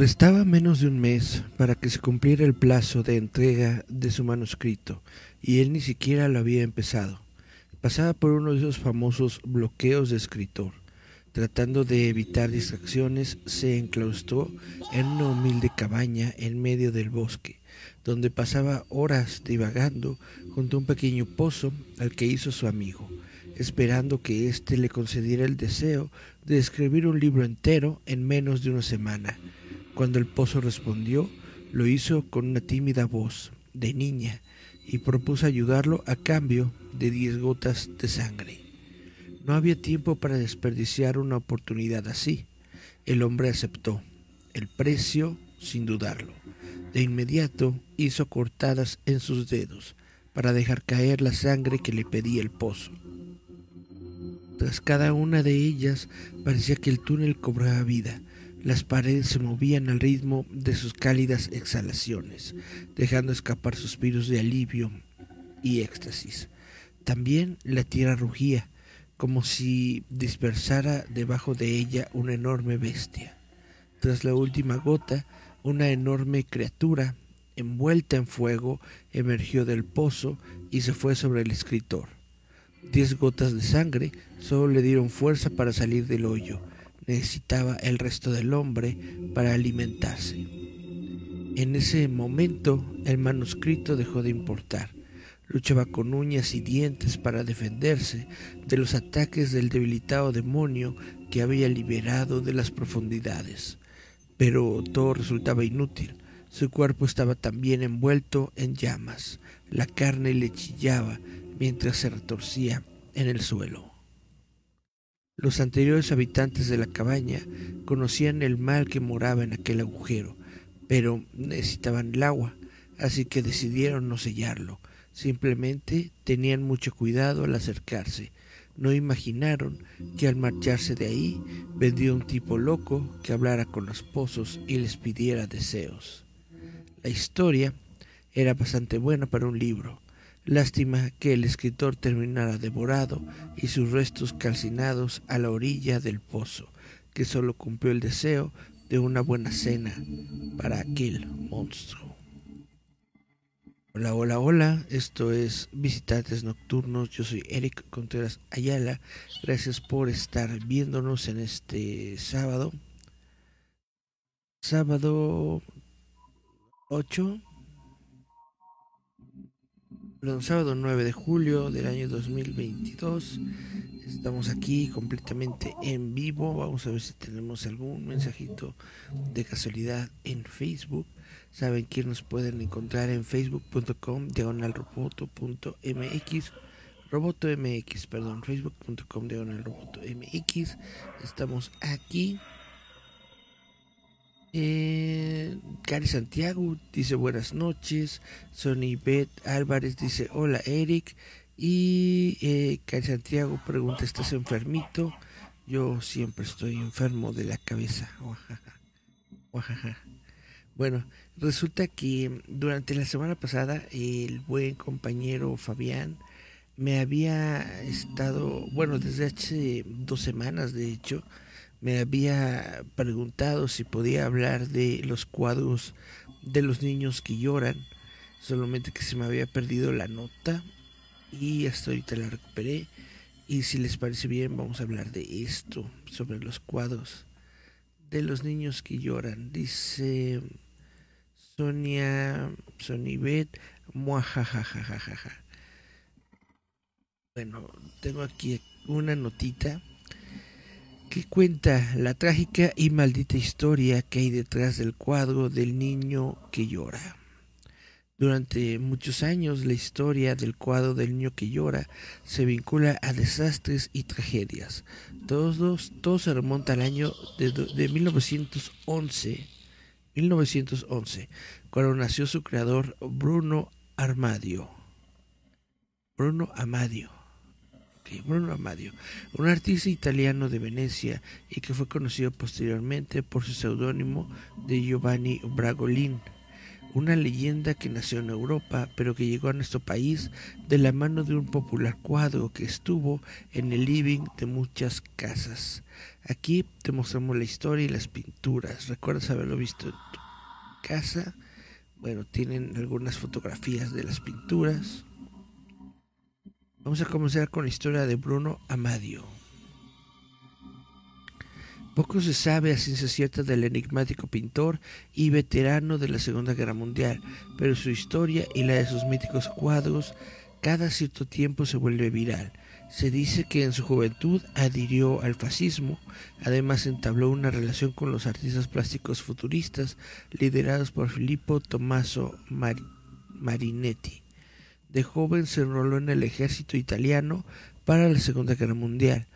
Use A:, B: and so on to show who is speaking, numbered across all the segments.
A: Restaba menos de un mes para que se cumpliera el plazo de entrega de su manuscrito, y él ni siquiera lo había empezado. Pasaba por uno de esos famosos bloqueos de escritor. Tratando de evitar distracciones, se enclaustró en una humilde cabaña en medio del bosque, donde pasaba horas divagando junto a un pequeño pozo al que hizo su amigo, esperando que éste le concediera el deseo de escribir un libro entero en menos de una semana. Cuando el pozo respondió, lo hizo con una tímida voz de niña y propuso ayudarlo a cambio de diez gotas de sangre. No había tiempo para desperdiciar una oportunidad así. El hombre aceptó el precio sin dudarlo. De inmediato hizo cortadas en sus dedos para dejar caer la sangre que le pedía el pozo. Tras cada una de ellas parecía que el túnel cobraba vida. Las paredes se movían al ritmo de sus cálidas exhalaciones, dejando escapar suspiros de alivio y éxtasis. También la tierra rugía, como si dispersara debajo de ella una enorme bestia. Tras la última gota, una enorme criatura, envuelta en fuego, emergió del pozo y se fue sobre el escritor. Diez gotas de sangre solo le dieron fuerza para salir del hoyo. Necesitaba el resto del hombre para alimentarse. En ese momento el manuscrito dejó de importar. Luchaba con uñas y dientes para defenderse de los ataques del debilitado demonio que había liberado de las profundidades. Pero todo resultaba inútil. Su cuerpo estaba también envuelto en llamas. La carne le chillaba mientras se retorcía en el suelo. Los anteriores habitantes de la cabaña conocían el mal que moraba en aquel agujero, pero necesitaban el agua, así que decidieron no sellarlo Simplemente tenían mucho cuidado al acercarse. No imaginaron que al marcharse de ahí vendría un tipo loco que hablara con los pozos y les pidiera deseos. La historia era bastante buena para un libro. Lástima que el escritor terminara devorado y sus restos calcinados a la orilla del pozo, que solo cumplió el deseo de una buena cena para aquel monstruo. Hola, hola, hola. Esto es Visitantes Nocturnos. Yo soy Eric Contreras Ayala. Gracias por estar viéndonos en este sábado. Sábado 8. Perdón, sábado 9 de julio del año 2022. Estamos aquí completamente en vivo. Vamos a ver si tenemos algún mensajito de casualidad en Facebook. Saben que nos pueden encontrar en facebook.com diagonal roboto.mx roboto mx perdón facebook.com diagonal roboto mx estamos aquí eh, Cari Santiago dice buenas noches Sony Beth Álvarez dice hola Eric y eh, Cari Santiago pregunta ¿estás enfermito? yo siempre estoy enfermo de la cabeza bueno Resulta que durante la semana pasada el buen compañero Fabián me había estado, bueno, desde hace dos semanas de hecho, me había preguntado si podía hablar de los cuadros de los niños que lloran, solamente que se me había perdido la nota y hasta ahorita la recuperé. Y si les parece bien, vamos a hablar de esto, sobre los cuadros de los niños que lloran. Dice Sonia, Sonibet, muajajajajaja. Bueno, tengo aquí una notita que cuenta la trágica y maldita historia que hay detrás del cuadro del niño que llora. Durante muchos años la historia del cuadro del niño que llora se vincula a desastres y tragedias. Todos, todo se remonta al año de, de 1911 1911, cuando nació su creador Bruno Armadio. Bruno Amadio. Bruno Amadio, un artista italiano de Venecia y que fue conocido posteriormente por su seudónimo de Giovanni Bragolin. una leyenda que nació en Europa pero que llegó a nuestro país de la mano de un popular cuadro que estuvo en el living de muchas casas. Aquí te mostramos la historia y las pinturas. ¿Recuerdas haberlo visto en tu casa? Bueno, tienen algunas fotografías de las pinturas. Vamos a comenzar con la historia de Bruno Amadio. Poco se sabe a ciencia cierta del enigmático pintor y veterano de la Segunda Guerra Mundial, pero su historia y la de sus míticos cuadros cada cierto tiempo se vuelve viral. Se dice que en su juventud adhirió al fascismo, además entabló una relación con los artistas plásticos futuristas liderados por Filippo Tommaso Marinetti. De joven se enroló en el ejército italiano para la Segunda Guerra Mundial.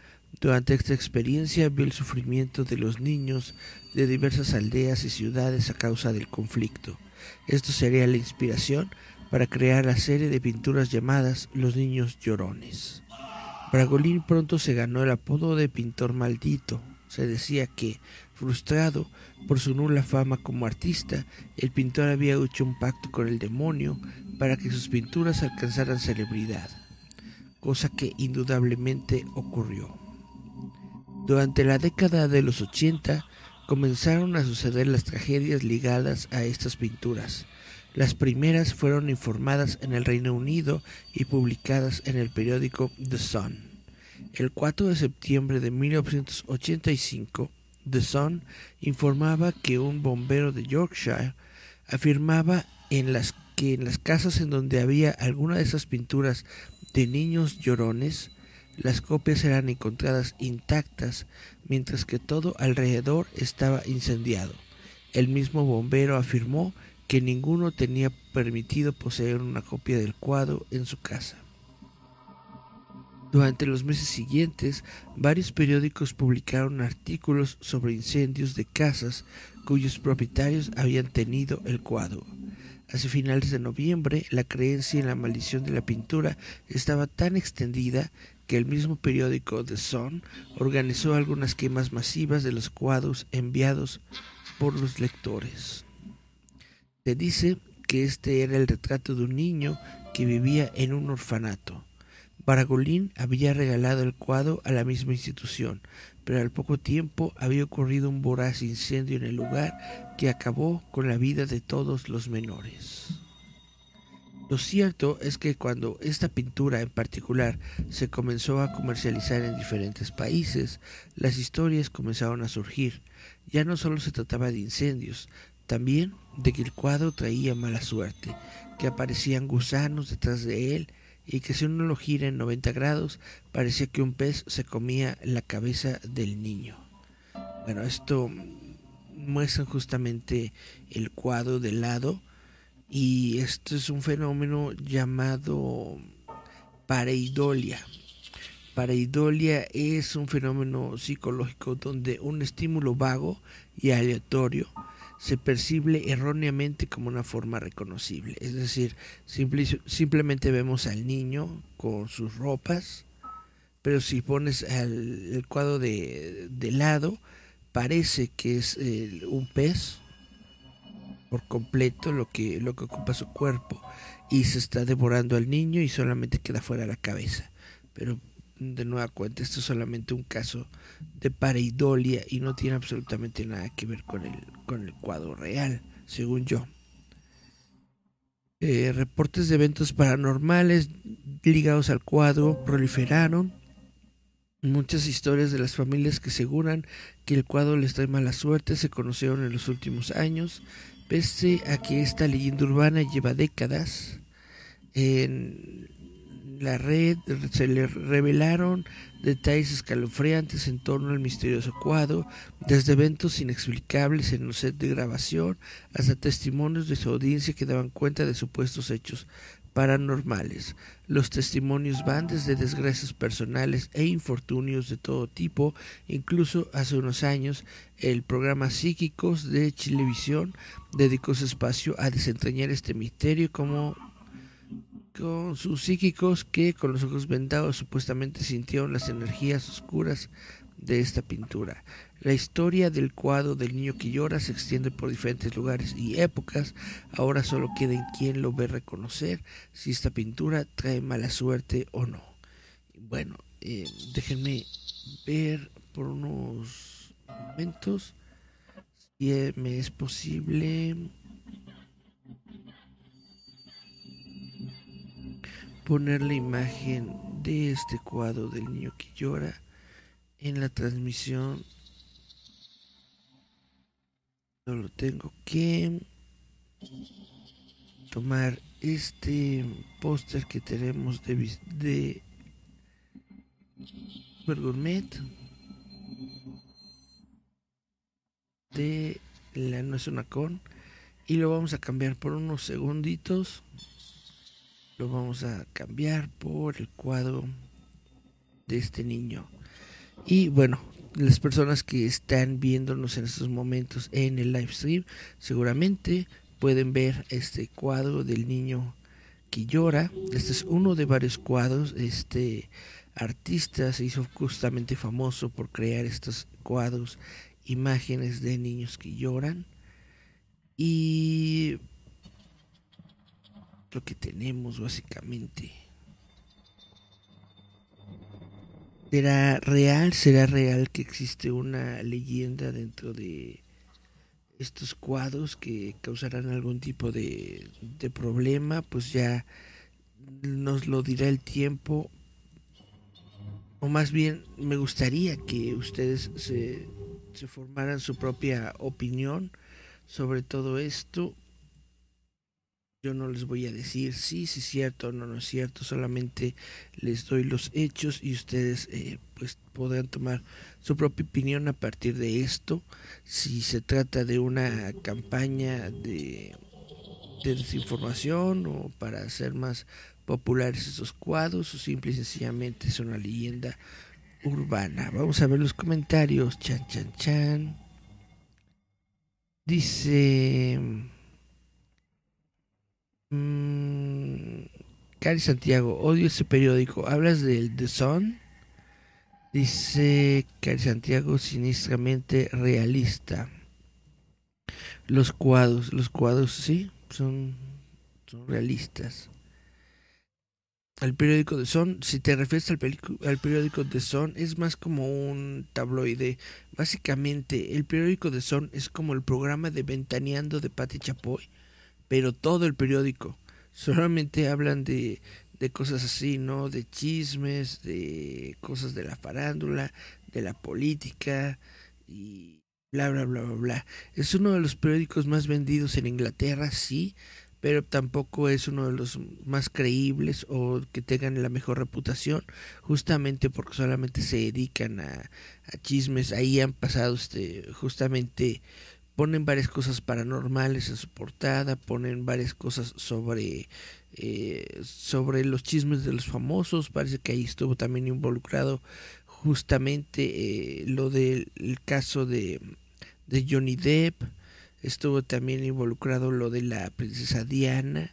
A: Durante esta experiencia vio el sufrimiento de los niños de diversas aldeas y ciudades a causa del conflicto. Esto sería la inspiración para crear la serie de pinturas llamadas Los Niños Llorones. Bragolín pronto se ganó el apodo de pintor maldito. Se decía que, frustrado por su nula fama como artista, el pintor había hecho un pacto con el demonio para que sus pinturas alcanzaran celebridad, cosa que indudablemente ocurrió. Durante la década de los 80 comenzaron a suceder las tragedias ligadas a estas pinturas. Las primeras fueron informadas en el Reino Unido y publicadas en el periódico The Sun. El 4 de septiembre de 1985, The Sun informaba que un bombero de Yorkshire afirmaba que en las casas en donde había alguna de esas pinturas de niños llorones las copias eran encontradas intactas, mientras que todo alrededor estaba incendiado. El mismo bombero afirmó que ninguno tenía permitido poseer una copia del cuadro en su casa. Durante los meses siguientes, varios periódicos publicaron artículos sobre incendios de casas cuyos propietarios habían tenido el cuadro. Hacia finales de noviembre, la creencia en la maldición de la pintura estaba tan extendida que el mismo periódico The Sun organizó algunas quemas masivas de los cuadros enviados por los lectores. Se dice que este era el retrato de un niño que vivía en un orfanato. Baragolín había regalado el cuadro a la misma institución, pero al poco tiempo había ocurrido un voraz incendio en el lugar que acabó con la vida de todos los menores. Lo cierto es que cuando esta pintura en particular se comenzó a comercializar en diferentes países, las historias comenzaron a surgir. Ya no solo se trataba de incendios, también de que el cuadro traía mala suerte, que aparecían gusanos detrás de él y que si uno lo gira en 90 grados parecía que un pez se comía la cabeza del niño. Bueno, esto muestra justamente el cuadro de lado y esto es un fenómeno llamado pareidolia. Pareidolia es un fenómeno psicológico donde un estímulo vago y aleatorio se percibe erróneamente como una forma reconocible. Es decir, simplemente vemos al niño con sus ropas, pero si pones el cuadro de, lado, parece que es eh, un pez por completo lo que, lo que ocupa su cuerpo y se está devorando al niño y solamente queda fuera la cabeza. Pero de nueva cuenta, esto es solamente un caso de pareidolia y no tiene absolutamente nada que ver con el, con el cuadro real, según yo. Eh, reportes de eventos paranormales ligados al cuadro proliferaron. Muchas historias de las familias que aseguran que el cuadro les trae mala suerte se conocieron en los últimos años. Pese a que esta leyenda urbana lleva décadas, en la red se le revelaron detalles escalofriantes en torno al misterioso cuadro, desde eventos inexplicables en un set de grabación hasta testimonios de su audiencia que daban cuenta de supuestos hechos paranormales. Los testimonios van desde desgracias personales e infortunios de todo tipo. Incluso hace unos años el programa Psíquicos de Chilevisión dedicó su espacio a desentrañar este misterio como con sus psíquicos que con los ojos vendados supuestamente sintieron las energías oscuras de esta pintura. La historia del cuadro del niño que llora se extiende por diferentes lugares y épocas. Ahora solo queda en quien lo ve reconocer si esta pintura trae mala suerte o no. Bueno, eh, déjenme ver por unos momentos si me es posible poner la imagen de este cuadro del niño que llora en la transmisión. Solo tengo que tomar este póster que tenemos de, de Gourmet de la no es una con y lo vamos a cambiar por unos segunditos lo vamos a cambiar por el cuadro de este niño y bueno las personas que están viéndonos en estos momentos en el live stream seguramente pueden ver este cuadro del niño que llora. Este es uno de varios cuadros. Este artista se hizo justamente famoso por crear estos cuadros, imágenes de niños que lloran. Y lo que tenemos básicamente. ¿Será real? ¿Será real que existe una leyenda dentro de estos cuadros que causarán algún tipo de, problema? Pues ya nos lo dirá el tiempo. O más bien me gustaría que ustedes se, se formaran su propia opinión sobre todo esto yo no les voy a decir sí, sí es cierto, no, no es cierto, solamente les doy los hechos y ustedes eh, pues podrán tomar su propia opinión a partir de esto. Si se trata de una campaña de, de desinformación o para hacer más populares esos cuadros o simple y sencillamente es una leyenda urbana. Vamos a ver los comentarios. Chan, chan, chan. Dice... Mm, Cari Santiago, odio ese periódico. ¿Hablas del The Sun? Dice Cari Santiago, sinistramente realista. Los cuadros, los cuadros sí, son, son realistas. El periódico The Sun, si te refieres al, al periódico The Sun, es más como un tabloide. Básicamente, el periódico The Sun es como el programa de Ventaneando de Patti Chapoy pero todo el periódico. Solamente hablan de, de cosas así, ¿no? De chismes, de cosas de la farándula, de la política y bla, bla, bla, bla, bla. Es uno de los periódicos más vendidos en Inglaterra, sí, pero tampoco es uno de los más creíbles o que tengan la mejor reputación, justamente porque solamente se dedican a, a chismes. Ahí han pasado este, justamente ponen varias cosas paranormales en su portada, ponen varias cosas sobre eh, sobre los chismes de los famosos, parece que ahí estuvo también involucrado justamente eh, lo del caso de, de Johnny Depp, estuvo también involucrado lo de la princesa Diana,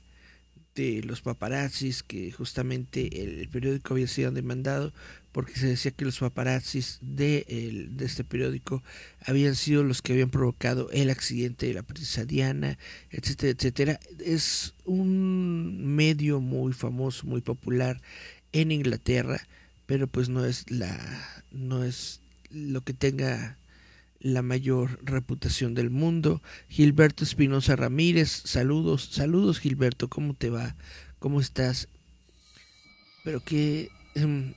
A: de los paparazzis, que justamente el, periódico había sido demandado porque se decía que los paparazzis de, de este periódico habían sido los que habían provocado el accidente de la princesa Diana, etcétera, etcétera. Es un medio muy famoso, muy popular en Inglaterra, pero pues no es la no es lo que tenga la mayor reputación del mundo. Gilberto Espinosa Ramírez, saludos, saludos Gilberto, ¿cómo te va? ¿Cómo estás? Espero que em,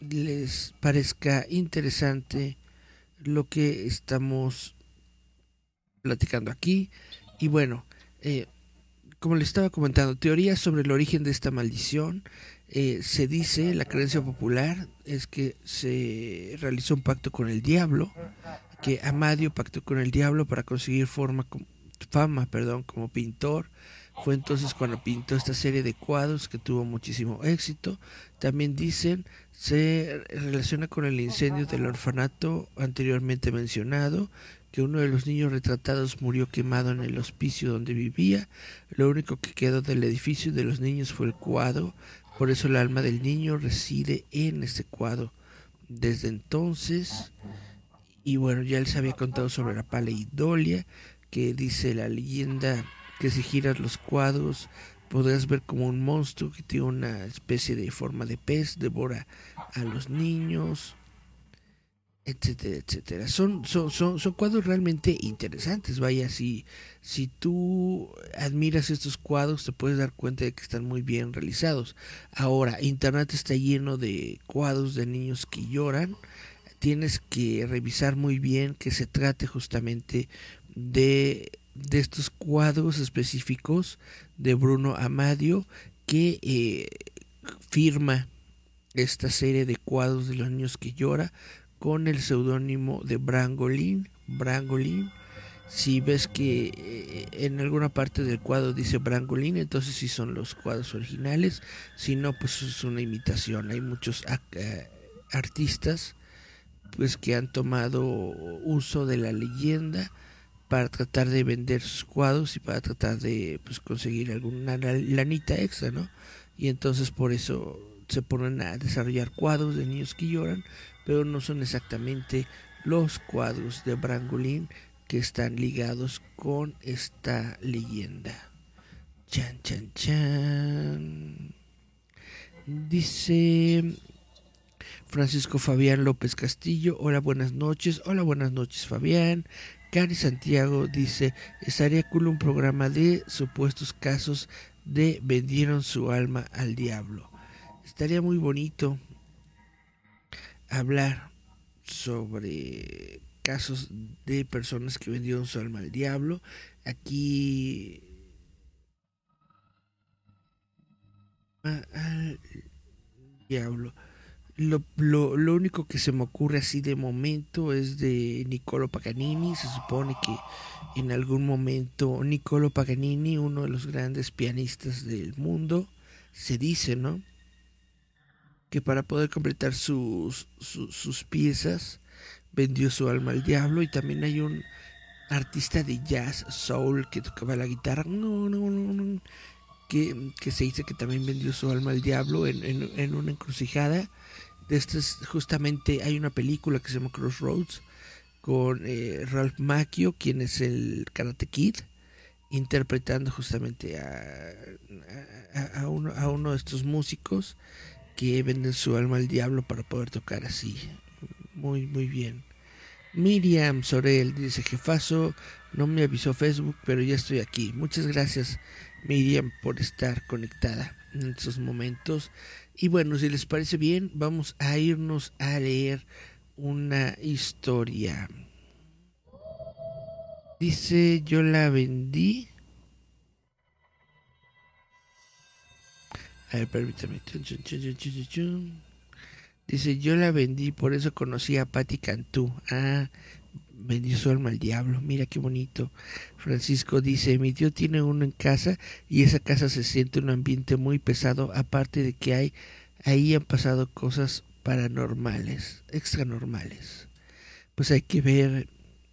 A: les parezca interesante lo que estamos platicando aquí. Y bueno, eh, como les estaba comentando, teorías sobre el origen de esta maldición. Eh, se dice, la creencia popular es que se realizó un pacto con el diablo que Amadio pactó con el diablo para conseguir forma, fama como pintor. Fue entonces cuando pintó esta serie de cuadros que tuvo muchísimo éxito. También dicen se relaciona con el incendio del orfanato anteriormente mencionado, que uno de los niños retratados murió quemado en el hospicio donde vivía. Lo único que quedó del edificio de los niños fue el cuadro, por eso el alma del niño reside en este cuadro desde entonces. Y bueno, ya se había contado sobre la paleidolia, que dice la leyenda que si giras los cuadros podrás ver como un monstruo que tiene una especie de forma de pez, devora a los niños, etcétera, etcétera. Son, son, son, son cuadros realmente interesantes. Vaya, si, si tú admiras estos cuadros, te puedes dar cuenta de que están muy bien realizados. Ahora, Internet está lleno de cuadros de niños que lloran. Tienes que revisar muy bien que se trate justamente de, de estos cuadros específicos de Bruno Amadio que eh, firma esta serie de cuadros de los niños que llora con el seudónimo de Brangolin. Brangolin. Si ves que eh, en alguna parte del cuadro dice Brangolin, entonces sí son los cuadros originales. Si no, pues es una imitación. Hay muchos eh, artistas pues que han tomado uso de la leyenda para tratar de vender sus cuadros y para tratar de pues, conseguir alguna lanita extra, ¿no? Y entonces por eso se ponen a desarrollar cuadros de niños que lloran, pero no son exactamente los cuadros de Brangolin que están ligados con esta leyenda. Chan, chan, chan. Dice Francisco Fabián López Castillo. Hola, buenas noches. Hola, buenas noches, Fabián. Cari Santiago dice, estaría cool un programa de supuestos casos de vendieron su alma al diablo. Estaría muy bonito hablar sobre casos de personas que vendieron su alma al diablo. Aquí al diablo. Lo, lo, lo, único que se me ocurre así de momento es de Niccolo Paganini. Se supone que en algún momento Niccolo Paganini, uno de los grandes pianistas del mundo, se dice, ¿no? Que para poder completar sus, sus, sus piezas vendió su alma al diablo. Y también hay un artista de jazz, soul, que tocaba la guitarra. No, no, no, no. Que, que se dice que también vendió su alma al diablo en, en, en una encrucijada este es justamente hay una película que se llama Crossroads con eh, Ralph Macchio, quien es el Karate Kid, interpretando justamente a, a, uno, a uno de estos músicos que venden su alma al diablo para poder tocar así. Muy, muy bien. Miriam Sorel dice, jefazo, no me avisó Facebook, pero ya estoy aquí. Muchas gracias, Miriam, por estar conectada en estos momentos. Y bueno, si les parece bien, vamos a irnos a leer una historia. Dice, yo la vendí. A ver, permítame. Dice, yo la vendí, por eso conocí a Patti Cantú. Ah, vendió su alma al diablo. Mira qué bonito. Francisco dice, mi tío tiene uno en casa y esa casa se siente un ambiente muy pesado, aparte de que hay, ahí han pasado cosas paranormales, extranormales. Pues hay que ver,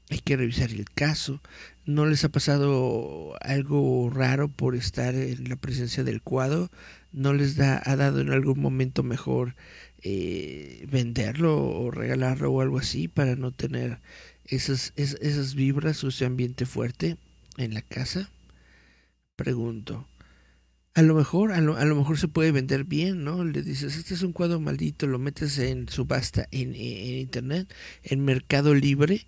A: hay que revisar el caso. ¿No les ha pasado algo raro por estar en la presencia del cuadro? ¿No les da, ha dado en algún momento mejor eh, venderlo o regalarlo o algo así para no tener esas, esas, vibras o ese ambiente fuerte en la casa? Pregunto. A lo mejor, a lo, a lo, mejor se puede vender bien, ¿no? Le dices, este es un cuadro maldito, lo metes en subasta en, en internet, en Mercado Libre,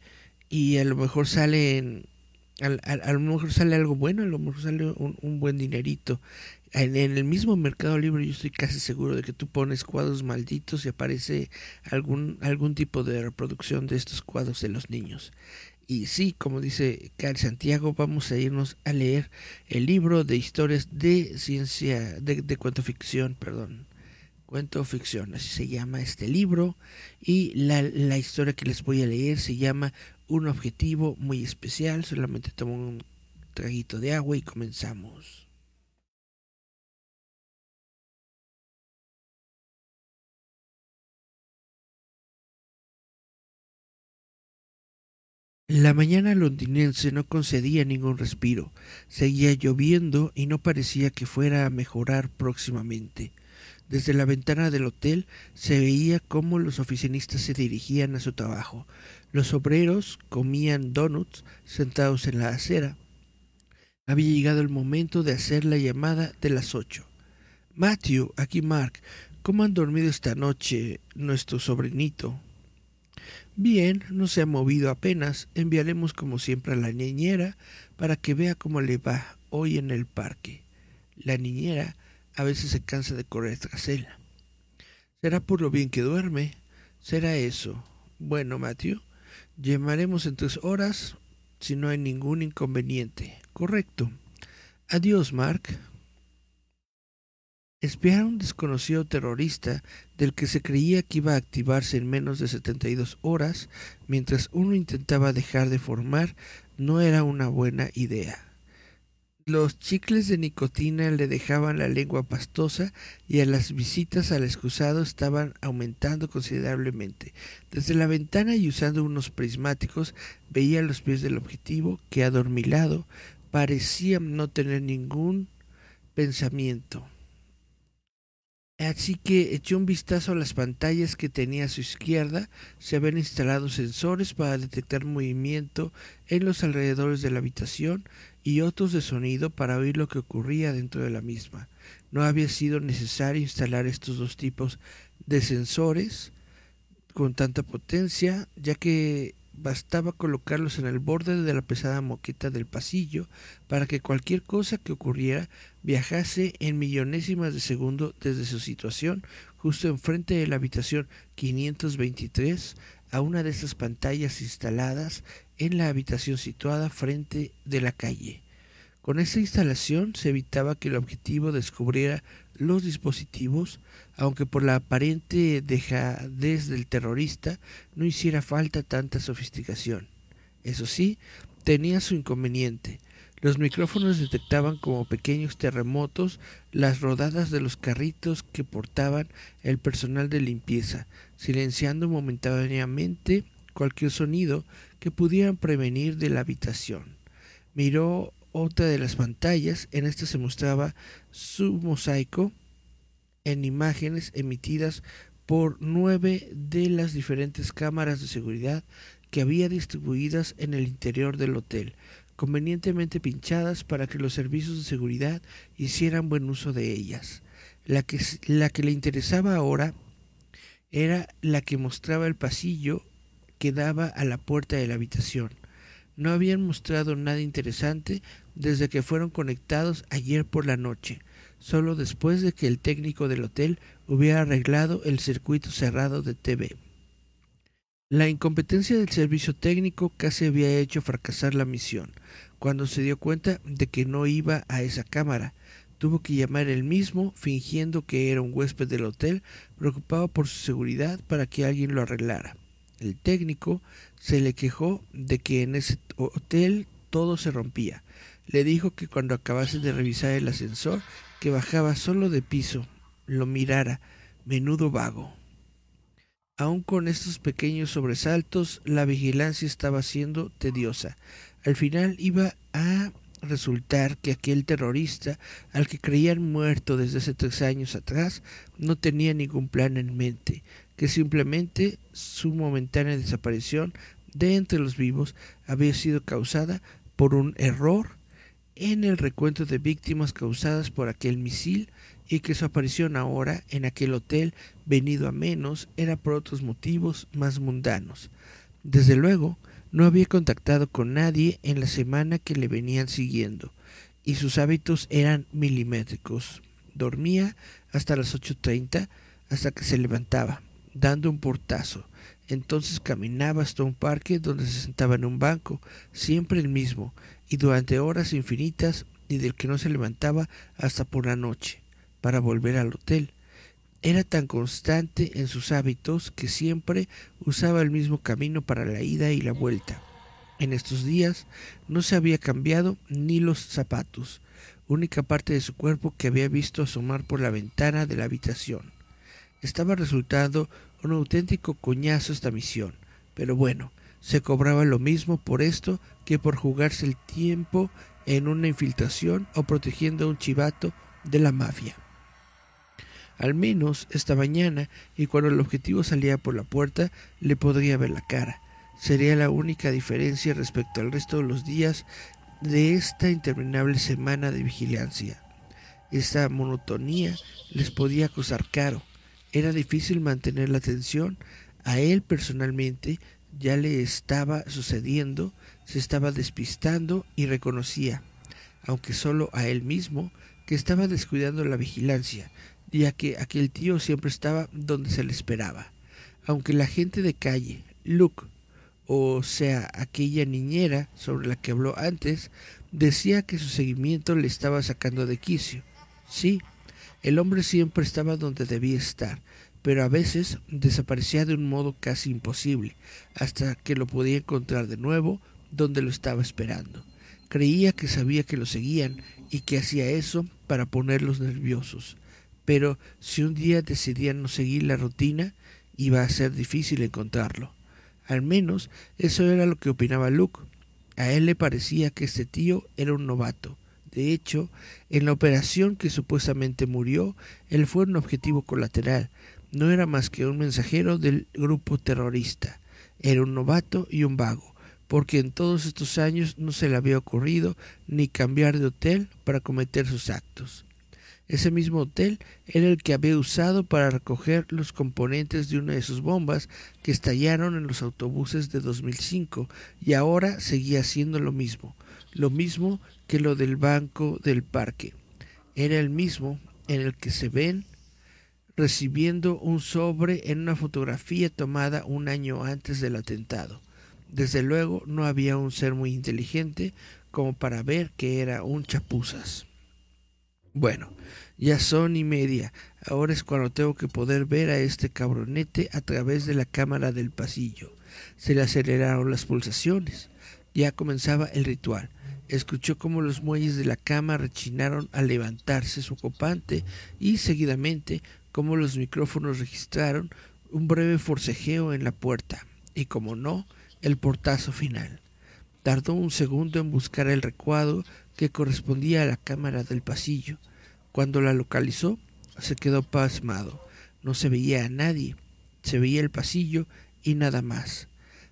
A: y a lo mejor sale en, a, a, lo mejor sale algo bueno, a lo mejor sale un, un buen dinerito. En, el mismo Mercado Libre yo estoy casi seguro de que tú pones cuadros malditos y aparece algún, algún tipo de reproducción de estos cuadros de los niños. Y sí, como dice Cari Santiago, vamos a irnos a leer el libro de historias de ciencia, de, de cuento ficción, perdón. Cuento ficción, así se llama este libro. Y la, la historia que les voy a leer se llama Un objetivo muy especial. Solamente tomo un traguito de agua y comenzamos. La mañana londinense no concedía ningún respiro. Seguía lloviendo y no parecía que fuera a mejorar próximamente. Desde la ventana del hotel se veía cómo los oficinistas se dirigían a su trabajo. Los obreros comían donuts sentados en la acera. Había llegado el momento de hacer la llamada de las ocho. Matthew, aquí Mark, ¿cómo han dormido esta noche nuestro sobrinito? Bien, no se ha movido apenas. Enviaremos como siempre a la niñera para que vea cómo le va hoy en el parque. La niñera a veces se cansa de correr tras él. Será por lo bien que duerme. Será eso. Bueno, Matthew, llamaremos en tres horas si no hay ningún inconveniente. Correcto. Adiós, Mark. Espiar a un desconocido terrorista del que se creía que iba a activarse en menos de 72 horas mientras uno intentaba dejar de formar no era una buena idea. Los chicles de nicotina le dejaban la lengua pastosa y a las visitas al excusado estaban aumentando considerablemente. Desde la ventana y usando unos prismáticos veía los pies del objetivo que adormilado parecía no tener ningún pensamiento. Así que echó un vistazo a las pantallas que tenía a su izquierda. Se habían instalado sensores para detectar movimiento en los alrededores de la habitación y otros de sonido para oír lo que ocurría dentro de la misma. No había sido necesario instalar estos dos tipos de sensores con tanta potencia, ya que bastaba colocarlos en el borde de la pesada moqueta del pasillo para que cualquier cosa que ocurriera viajase en millonésimas de segundo desde su situación justo enfrente de la habitación 523 a una de esas pantallas instaladas en la habitación situada frente de la calle. Con esta instalación se evitaba que el objetivo descubriera los dispositivos, aunque por la aparente dejadez del terrorista no hiciera falta tanta sofisticación. Eso sí, tenía su inconveniente. Los micrófonos detectaban como pequeños terremotos las rodadas de los carritos que portaban el personal de limpieza, silenciando momentáneamente cualquier sonido que pudieran prevenir de la habitación. Miró otra de las pantallas, en esta se mostraba su mosaico en imágenes emitidas por nueve de las diferentes cámaras de seguridad que había distribuidas en el interior del hotel, convenientemente pinchadas para que los servicios de seguridad hicieran buen uso de ellas. La que, la que le interesaba ahora era la que mostraba el pasillo que daba a la puerta de la habitación. No habían mostrado nada interesante desde que fueron conectados ayer por la noche, solo después de que el técnico del hotel hubiera arreglado el circuito cerrado de TV. La incompetencia del servicio técnico casi había hecho fracasar la misión. Cuando se dio cuenta de que no iba a esa cámara, tuvo que llamar él mismo, fingiendo que era un huésped del hotel, preocupado por su seguridad para que alguien lo arreglara. El técnico se le quejó de que en ese hotel todo se rompía, le dijo que cuando acabase de revisar el ascensor, que bajaba solo de piso, lo mirara, menudo vago. Aun con estos pequeños sobresaltos, la vigilancia estaba siendo tediosa. Al final iba a resultar que aquel terrorista, al que creían muerto desde hace tres años atrás, no tenía ningún plan en mente, que simplemente su momentánea desaparición de entre los vivos había sido causada por un error en el recuento de víctimas causadas por aquel misil y que su aparición ahora en aquel hotel venido a menos era por otros motivos más mundanos. Desde luego, no había contactado con nadie en la semana que le venían siguiendo, y sus hábitos eran milimétricos. Dormía hasta las 8.30 hasta que se levantaba, dando un portazo. Entonces caminaba hasta un parque donde se sentaba en un banco, siempre el mismo, y durante horas infinitas y del que no se levantaba hasta por la noche, para volver al hotel. Era tan constante en sus hábitos que siempre usaba el mismo camino para la ida y la vuelta. En estos días no se había cambiado ni los zapatos, única parte de su cuerpo que había visto asomar por la ventana de la habitación. Estaba resultando un auténtico coñazo esta misión, pero bueno, se cobraba lo mismo por esto que por jugarse el tiempo en una infiltración o protegiendo a un chivato de la mafia. Al menos esta mañana, y cuando el objetivo salía por la puerta, le podría ver la cara. Sería la única diferencia respecto al resto de los días de esta interminable semana de vigilancia. Esta monotonía les podía costar caro. Era difícil mantener la atención. A él personalmente ya le estaba sucediendo, se estaba despistando y reconocía, aunque solo a él mismo, que estaba descuidando la vigilancia, ya que aquel tío siempre estaba donde se le esperaba. Aunque la gente de calle, Luke, o sea, aquella niñera sobre la que habló antes, decía que su seguimiento le estaba sacando de quicio. Sí, el hombre siempre estaba donde debía estar, pero a veces desaparecía de un modo casi imposible, hasta que lo podía encontrar de nuevo donde lo estaba esperando. Creía que sabía que lo seguían y que hacía eso para ponerlos nerviosos. Pero si un día decidían no seguir la rutina, iba a ser difícil encontrarlo. Al menos eso era lo que opinaba Luke. A él le parecía que este tío era un novato. De hecho, en la operación que supuestamente murió, él fue un objetivo colateral. No era más que un mensajero del grupo terrorista. Era un novato y un vago, porque en todos estos años no se le había ocurrido ni cambiar de hotel para cometer sus actos. Ese mismo hotel era el que había usado para recoger los componentes de una de sus bombas que estallaron en los autobuses de 2005 y ahora seguía haciendo lo mismo, lo mismo que lo del banco del parque. Era el mismo en el que se ven recibiendo un sobre en una fotografía tomada un año antes del atentado. Desde luego no había un ser muy inteligente como para ver que era un chapuzas. Bueno, ya son y media. Ahora es cuando tengo que poder ver a este cabronete a través de la cámara del pasillo. Se le aceleraron las pulsaciones. Ya comenzaba el ritual. Escuchó cómo los muelles de la cama rechinaron al levantarse su copante y seguidamente cómo los micrófonos registraron un breve forcejeo en la puerta y como no, el portazo final. Tardó un segundo en buscar el recuadro que correspondía a la cámara del pasillo. Cuando la localizó, se quedó pasmado. No se veía a nadie, se veía el pasillo y nada más.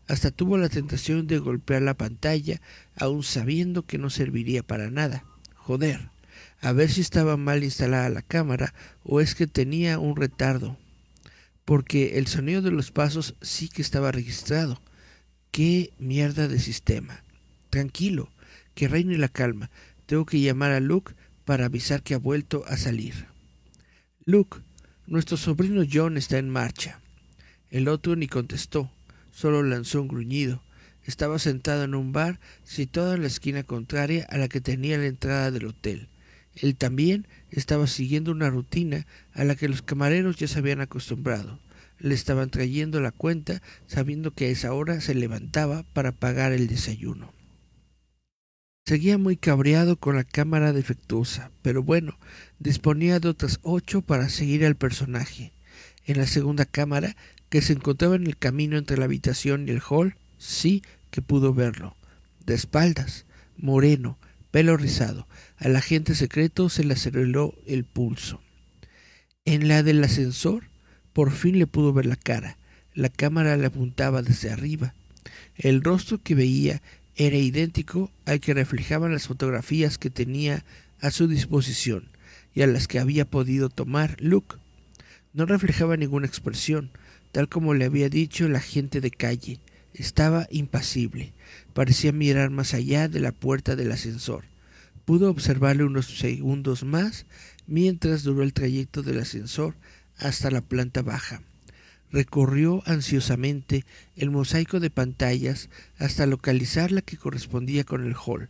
A: Hasta tuvo la tentación de golpear la pantalla, aun sabiendo que no serviría para nada. Joder, a ver si estaba mal instalada la cámara o es que tenía un retardo. Porque el sonido de los pasos sí que estaba registrado. ¡Qué mierda de sistema! Tranquilo, que reine la calma. Tengo que llamar a Luke para avisar que ha vuelto a salir. Luke, nuestro sobrino John está en marcha. El otro ni contestó, solo lanzó un gruñido. Estaba sentado en un bar situado en la esquina contraria a la que tenía la entrada del hotel. Él también estaba siguiendo una rutina a la que los camareros ya se habían acostumbrado. Le estaban trayendo la cuenta sabiendo que a esa hora se levantaba para pagar el desayuno. Seguía muy cabreado con la cámara defectuosa, pero bueno, disponía de otras ocho para seguir al personaje. En la segunda cámara, que se encontraba en el camino entre la habitación y el hall, sí que pudo verlo. De espaldas, moreno, pelo rizado, al agente secreto se le aceleró el pulso. En la del ascensor, por fin le pudo ver la cara. La cámara le apuntaba desde arriba. El rostro que veía era idéntico al que reflejaban las fotografías que tenía a su disposición y a las que había podido tomar Luke. No reflejaba ninguna expresión, tal como le había dicho la gente de calle. Estaba impasible. Parecía mirar más allá de la puerta del ascensor. Pudo observarle unos segundos más mientras duró el trayecto del ascensor hasta la planta baja. Recorrió ansiosamente el mosaico de pantallas hasta localizar la que correspondía con el hall.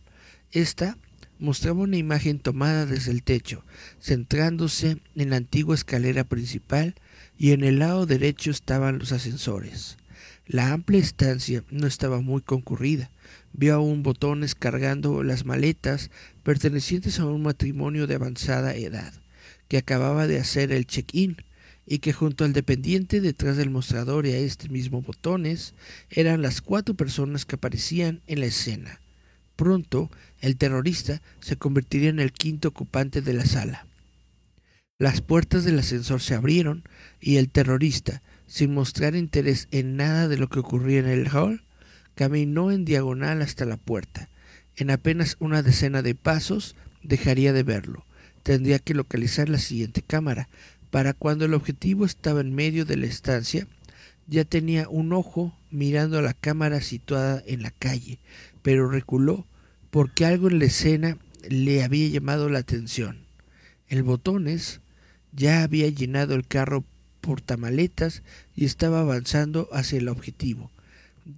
A: Esta mostraba una imagen tomada desde el techo, centrándose en la antigua escalera principal y en el lado derecho estaban los ascensores. La amplia estancia no estaba muy concurrida. Vio aún botones cargando las maletas pertenecientes a un matrimonio de avanzada edad, que acababa de hacer el check-in y que junto al dependiente detrás del mostrador y a este mismo botones eran las cuatro personas que aparecían en la escena. Pronto el terrorista se convertiría en el quinto ocupante de la sala. Las puertas del ascensor se abrieron y el terrorista, sin mostrar interés en nada de lo que ocurría en el hall, caminó en diagonal hasta la puerta. En apenas una decena de pasos dejaría de verlo. Tendría que localizar la siguiente cámara. Para cuando el objetivo estaba en medio de la estancia, ya tenía un ojo mirando a la cámara situada en la calle, pero reculó porque algo en la escena le había llamado la atención. El botones ya había llenado el carro portamaletas y estaba avanzando hacia el objetivo,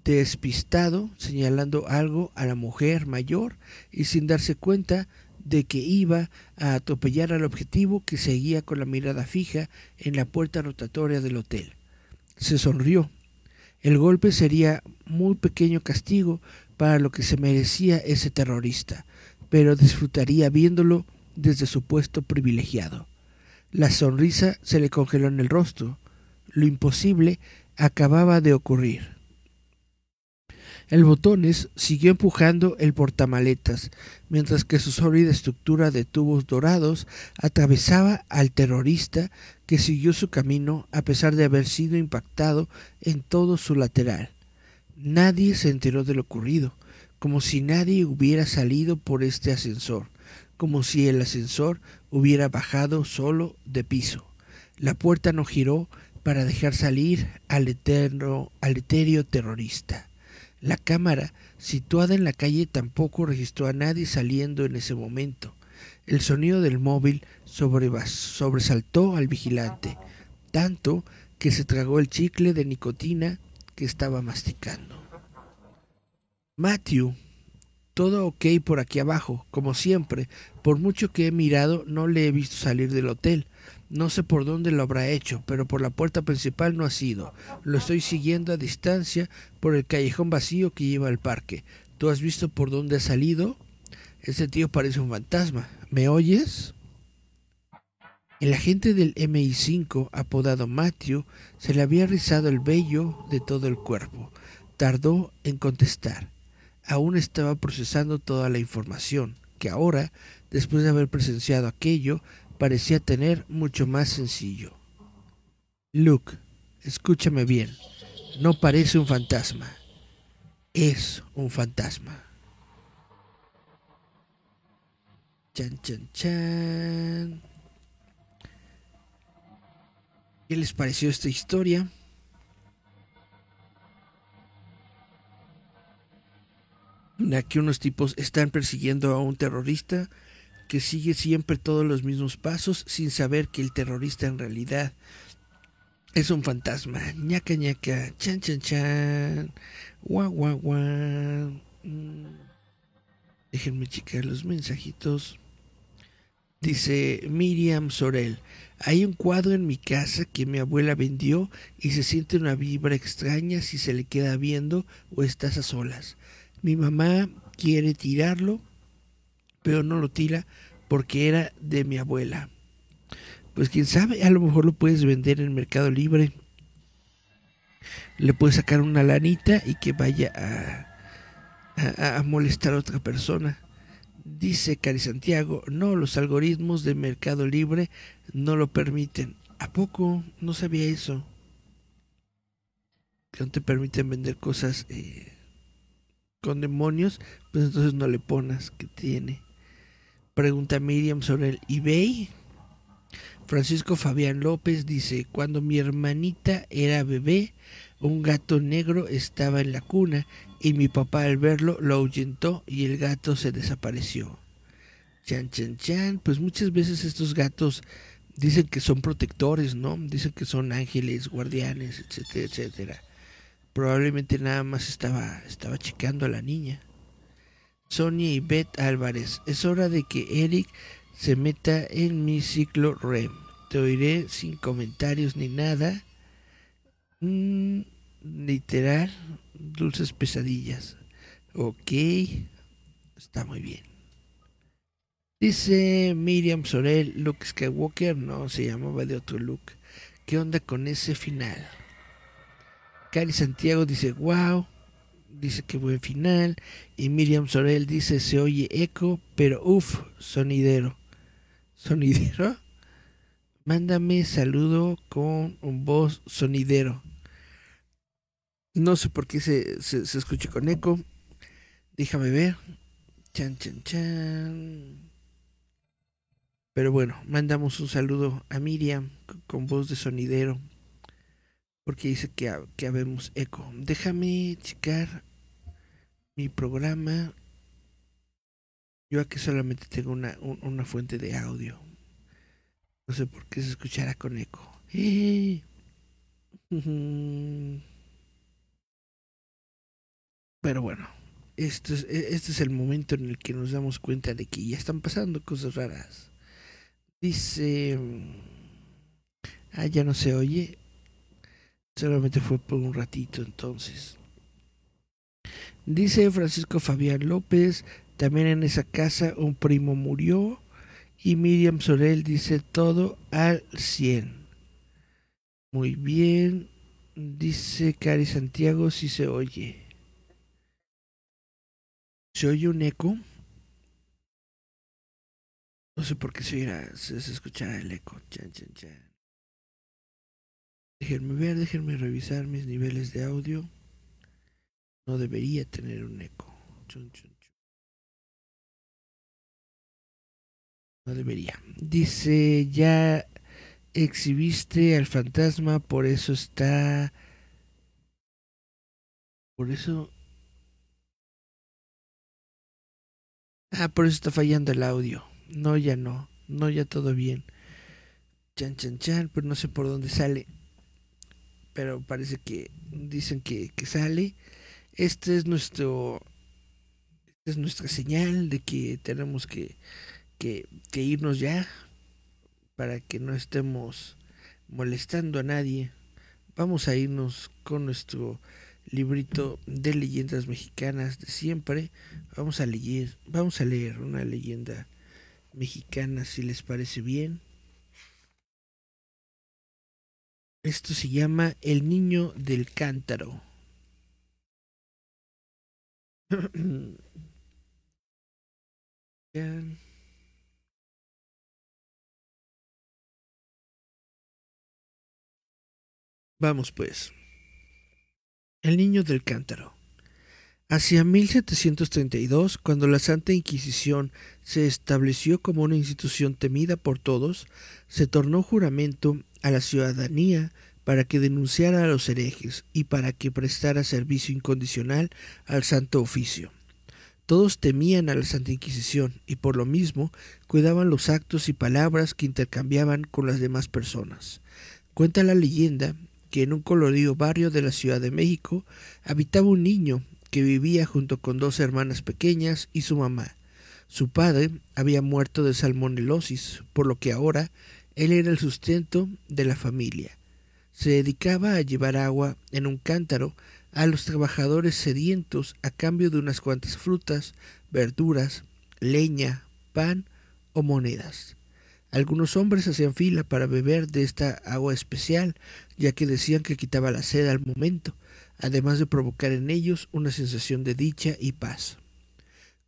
A: despistado, señalando algo a la mujer mayor y sin darse cuenta de que iba a atropellar al objetivo que seguía con la mirada fija en la puerta rotatoria del hotel. Se sonrió. El golpe sería muy pequeño castigo para lo que se merecía ese terrorista, pero disfrutaría viéndolo desde su puesto privilegiado. La sonrisa se le congeló en el rostro. Lo imposible acababa de ocurrir. El botones siguió empujando el portamaletas, mientras que su sólida estructura de tubos dorados atravesaba al terrorista que siguió su camino a pesar de haber sido impactado en todo su lateral. Nadie se enteró de lo ocurrido, como si nadie hubiera salido por este ascensor, como si el ascensor hubiera bajado solo de piso. La puerta no giró para dejar salir al eterno, al etéreo terrorista. La cámara, situada en la calle, tampoco registró a nadie saliendo en ese momento. El sonido del móvil sobresaltó al vigilante, tanto que se tragó el chicle de nicotina que estaba masticando. Matthew todo ok por aquí abajo, como siempre. Por mucho que he mirado, no le he visto salir del hotel. No sé por dónde lo habrá hecho, pero por la puerta principal no ha sido. Lo estoy siguiendo a distancia por el callejón vacío que lleva al parque. ¿Tú has visto por dónde ha salido? Ese tío parece un fantasma. ¿Me oyes? El agente del MI5, apodado Matthew, se le había rizado el vello de todo el cuerpo. Tardó en contestar aún estaba procesando toda la información, que ahora, después de haber presenciado aquello, parecía tener mucho más sencillo. Luke, escúchame bien, no parece un fantasma, es un fantasma. Chan, chan, chan. ¿Qué les pareció esta historia? Aquí unos tipos están persiguiendo a un terrorista que sigue siempre todos los mismos pasos sin saber que el terrorista en realidad es un fantasma. ñaca ñaca, chan chan chan, guau guau guau. Mm. Déjenme checar los mensajitos. Dice Miriam Sorel, hay un cuadro en mi casa que mi abuela vendió y se siente una vibra extraña si se le queda viendo o estás a solas. Mi mamá quiere tirarlo, pero no lo tira porque era de mi abuela. Pues quién sabe, a lo mejor lo puedes vender en Mercado Libre. Le puedes sacar una lanita y que vaya a, a, molestar a otra persona. Dice Cari Santiago, no, los algoritmos de Mercado Libre no lo permiten. ¿A poco? No sabía eso. Que no te permiten vender cosas eh, con demonios, pues entonces no le pones que tiene. Pregunta Miriam sobre el eBay. Francisco Fabián López dice, cuando mi hermanita era bebé, un gato negro estaba en la cuna y mi papá al verlo lo ahuyentó y el gato se desapareció. Chan, chan, chan. Pues muchas veces estos gatos dicen que son protectores, ¿no? Dicen que son ángeles, guardianes, etcétera, etcétera. Probablemente nada más estaba, estaba checando a la niña. Sonia y Beth Álvarez. Es hora de que Eric se meta en mi ciclo REM. Te oiré sin comentarios ni nada. Mm, literal, dulces pesadillas. Ok, está muy bien. Dice Miriam Sorel, Luke Skywalker, no, se llamaba de otro look. ¿Qué onda con ese final? Cari Santiago dice, wow, dice que buen final. Y Miriam Sorel dice, se oye eco, pero uff, sonidero. ¿Sonidero? Mándame saludo con un voz sonidero. No sé por qué se, se, escucha con eco. Déjame ver. Chan, chan, chan. Pero bueno, mandamos un saludo a Miriam con voz de sonidero. Porque dice que, que habemos eco. Déjame checar mi programa. Yo aquí solamente tengo una, una fuente de audio. No sé por qué se escuchará con eco. Pero bueno, este es, este es el momento en el que nos damos cuenta de que ya están pasando cosas raras. Dice... Ah, ya no se oye. Solamente fue por un ratito entonces. Dice Francisco Fabián López, también en esa casa un primo murió. Y Miriam Sorel dice todo al 100. Muy bien. Dice Cari Santiago si se oye. ¿Se oye un eco? No sé por qué se, oirá, se, escuchará el eco. Déjenme ver, déjenme revisar mis niveles de audio. No debería tener un eco. Chun, chun. No debería. Dice, ya exhibiste al fantasma, por eso está... Por eso... Ah, por eso está fallando el audio. No, ya no. No, ya todo bien. Chan, chan, chan, pero no sé por dónde sale. Pero parece que dicen que, que sale. Este es nuestro... Es nuestra señal de que tenemos que que, que irnos ya para que no estemos molestando a nadie. Vamos a irnos con nuestro librito de leyendas mexicanas de siempre. Vamos a leer, vamos a leer una leyenda mexicana si les parece bien. Esto se llama El niño del cántaro. Vamos pues. El niño del cántaro. Hacia 1732, cuando la Santa Inquisición se estableció como una institución temida por todos, se tornó juramento a la ciudadanía para que denunciara a los herejes y para que prestara servicio incondicional al Santo Oficio. Todos temían a la Santa Inquisición y por lo mismo cuidaban los actos y palabras que intercambiaban con las demás personas. Cuenta la leyenda que en un colorido barrio de la Ciudad de México habitaba un niño que vivía junto con dos hermanas pequeñas y su mamá. Su padre había muerto de salmonelosis, por lo que ahora él era el sustento de la familia. Se dedicaba a llevar agua en un cántaro a los trabajadores sedientos a cambio de unas cuantas frutas, verduras, leña, pan o monedas. Algunos hombres hacían fila para beber de esta agua especial, ya que decían que quitaba la sed al momento, además de provocar en ellos una sensación de dicha y paz.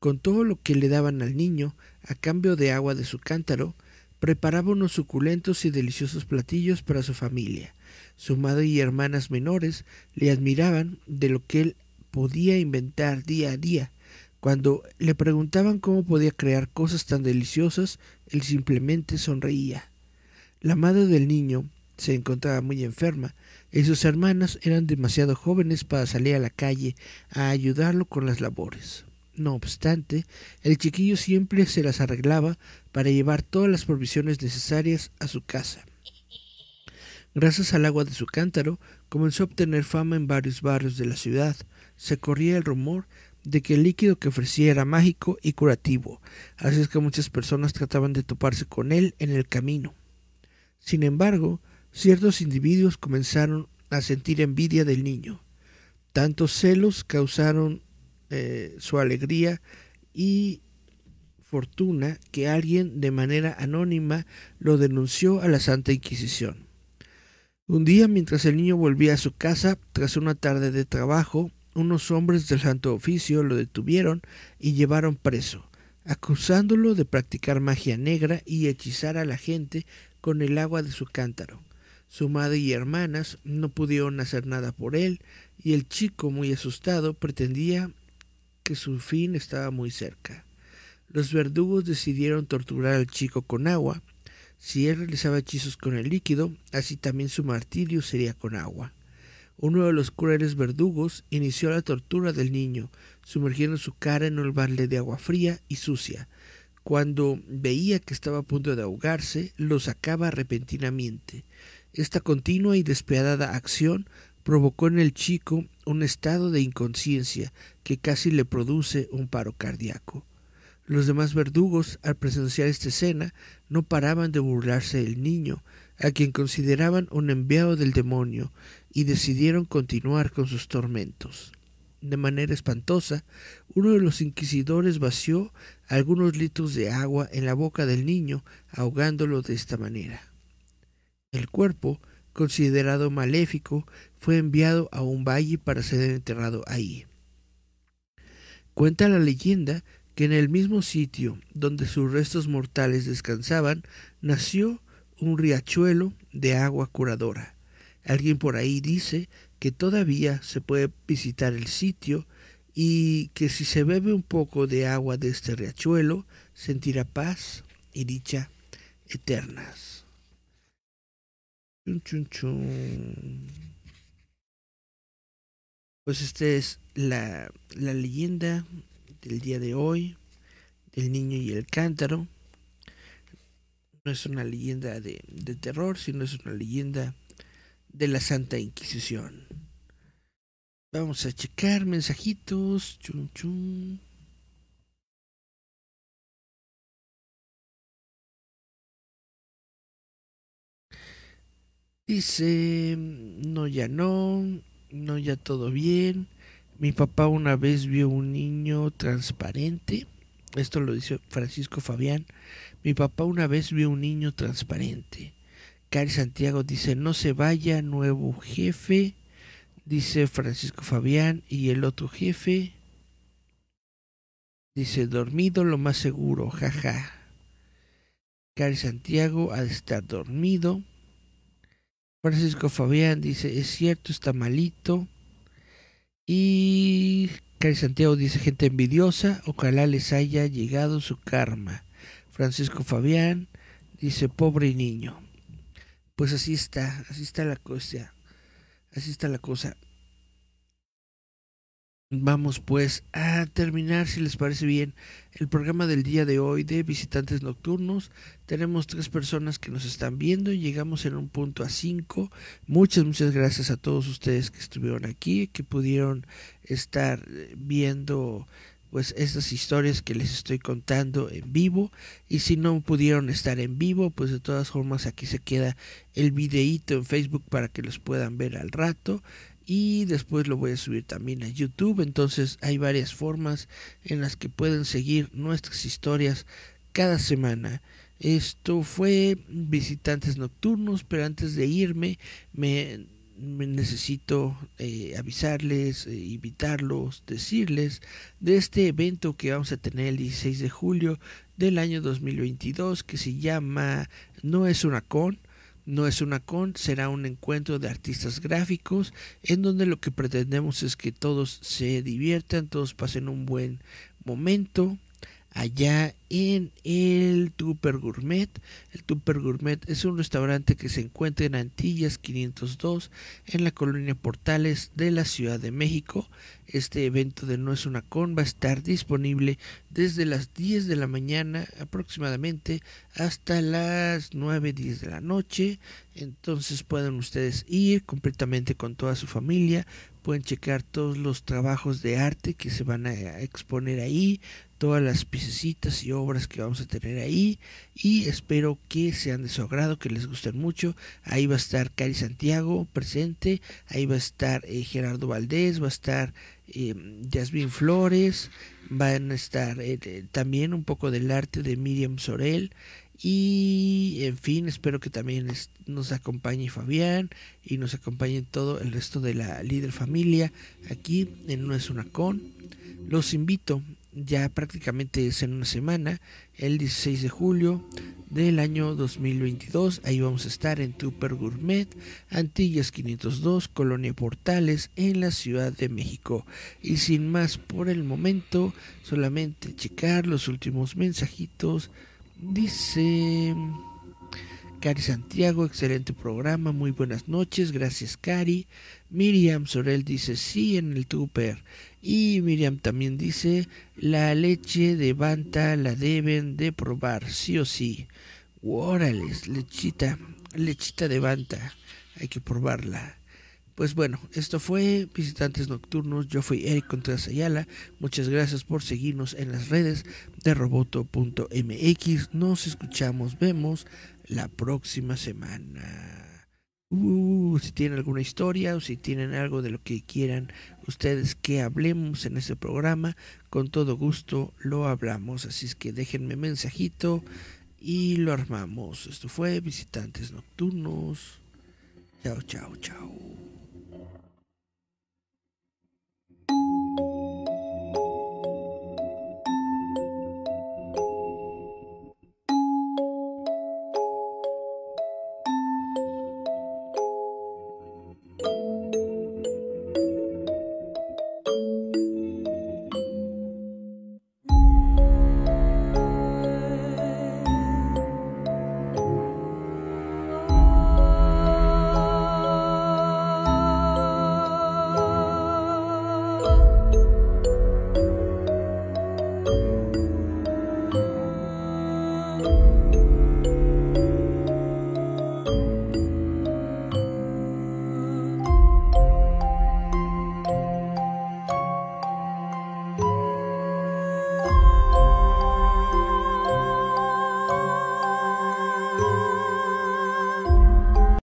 A: Con todo lo que le daban al niño, a cambio de agua de su cántaro, preparaba unos suculentos y deliciosos platillos para su familia. Su madre y hermanas menores le admiraban de lo que él podía inventar día a día, cuando le preguntaban cómo podía crear cosas tan deliciosas, él simplemente sonreía. La madre del niño se encontraba muy enferma y sus hermanas eran demasiado jóvenes para salir a la calle a ayudarlo con las labores. No obstante, el chiquillo siempre se las arreglaba para llevar todas las provisiones necesarias a su casa. Gracias al agua de su cántaro, comenzó a obtener fama en varios barrios de la ciudad. Se corría el rumor de que el líquido que ofrecía era mágico y curativo, así es que muchas personas trataban de toparse con él en el camino. Sin embargo, ciertos individuos comenzaron a sentir envidia del niño. Tantos celos causaron eh, su alegría y fortuna que alguien de manera anónima lo denunció a la Santa Inquisición. Un día, mientras el niño volvía a su casa tras una tarde de trabajo, unos hombres del Santo Oficio lo detuvieron y llevaron preso, acusándolo de practicar magia negra y hechizar a la gente con el agua de su cántaro. Su madre y hermanas no pudieron hacer nada por él, y el chico, muy asustado, pretendía que su fin estaba muy cerca. Los verdugos decidieron torturar al chico con agua. Si él realizaba hechizos con el líquido, así también su martirio sería con agua. Uno de los crueles verdugos inició la tortura del niño, sumergiendo su cara en un balde de agua fría y sucia. Cuando veía que estaba a punto de ahogarse, lo sacaba repentinamente. Esta continua y despiadada acción provocó en el chico un estado de inconsciencia que casi le produce un paro cardíaco. Los demás verdugos, al presenciar esta escena, no paraban de burlarse del niño, a quien consideraban un enviado del demonio, y decidieron continuar con sus tormentos. De manera espantosa, uno de los inquisidores vació algunos litros de agua en la boca del niño, ahogándolo de esta manera. El cuerpo, considerado maléfico, fue enviado a un valle para ser enterrado ahí. Cuenta la leyenda que en el mismo sitio donde sus restos mortales descansaban nació un riachuelo de agua curadora. Alguien por ahí dice que todavía se puede visitar el sitio y que si se bebe un poco de agua de este riachuelo sentirá paz y dicha eternas. Pues esta es la, la leyenda del día de hoy, del niño y el cántaro. No es una leyenda de, de terror, sino es una leyenda de la Santa Inquisición. Vamos a checar mensajitos. Chun, chun. Dice, no, ya no, no, ya todo bien. Mi papá una vez vio un niño transparente. Esto lo dice Francisco Fabián. Mi papá una vez vio un niño transparente. Cari Santiago dice, no se vaya, nuevo jefe. Dice Francisco Fabián. Y el otro jefe. Dice, dormido lo más seguro, jaja. Cari Santiago ha de estar dormido. Francisco Fabián dice, es cierto, está malito. Y Cari Santiago dice, gente envidiosa, ojalá les haya llegado su karma. Francisco Fabián dice, pobre niño. Pues así está, así está la cosa. Así está la cosa. Vamos pues a terminar, si les parece bien, el programa del día de hoy de visitantes nocturnos. Tenemos tres personas que nos están viendo y llegamos en un punto a cinco. Muchas, muchas gracias a todos ustedes que estuvieron aquí, que pudieron estar viendo pues estas historias que les estoy contando en vivo y si no pudieron estar en vivo pues de todas formas aquí se queda el videíto en Facebook para que los puedan ver al rato y después lo voy a subir también a YouTube. Entonces hay varias formas en las que pueden seguir nuestras historias cada semana. Esto fue Visitantes Nocturnos, pero antes de irme me, necesito eh, avisarles, eh, invitarlos, decirles de este evento que vamos a tener el 16 de julio del año 2022 que se llama No es una con no es una con, será un encuentro de artistas gráficos en donde lo que pretendemos es que todos se diviertan, todos pasen un buen momento allá en el Tupper Gourmet. El Tupper Gourmet es un restaurante que se encuentra en Antillas 502 en la colonia Portales de la Ciudad de México. Este evento de No es una con va a estar disponible desde las 10 de la mañana aproximadamente hasta las 9, 10 de la noche. Entonces pueden ustedes ir completamente con toda su familia. Pueden checar todos los trabajos de arte que se van a exponer ahí, todas las piececitas y obras que vamos a tener ahí y espero que sean de su agrado, que les gusten mucho. Ahí va a estar Cari Santiago presente, ahí va a estar eh, Gerardo Valdés, va a estar eh, Yasmin Flores, van a estar eh, también un poco del arte de Miriam Sorel y en fin, espero que también nos acompañe Fabián y nos acompañe todo el resto de la líder familia aquí en No es una con. Los invito ya prácticamente es en una semana, el 16 de julio, del año 2022. Ahí vamos a estar en Trooper Gourmet, Antillas 502, Colonia Portales, en la Ciudad de México. Y sin más por el momento, solamente checar los últimos mensajitos. Dice... Cari Santiago, excelente programa, muy buenas noches, gracias Cari. Miriam Sorel dice sí en el Trooper. Y Miriam también dice, la leche de Banta la deben de probar, sí o sí. Órales, lechita, lechita de Banta, hay que probarla. Pues bueno, esto fue Visitantes Nocturnos. Yo fui Eric Contreras Ayala. Muchas gracias por seguirnos en las redes de roboto.mx. Nos escuchamos, vemos la próxima semana. Uh, si tienen alguna historia o si tienen algo de lo que quieran ustedes que hablemos en este programa, con todo gusto lo hablamos. Así es que déjenme mensajito y lo armamos. Esto fue Visitantes Nocturnos. Chao, chao, chao.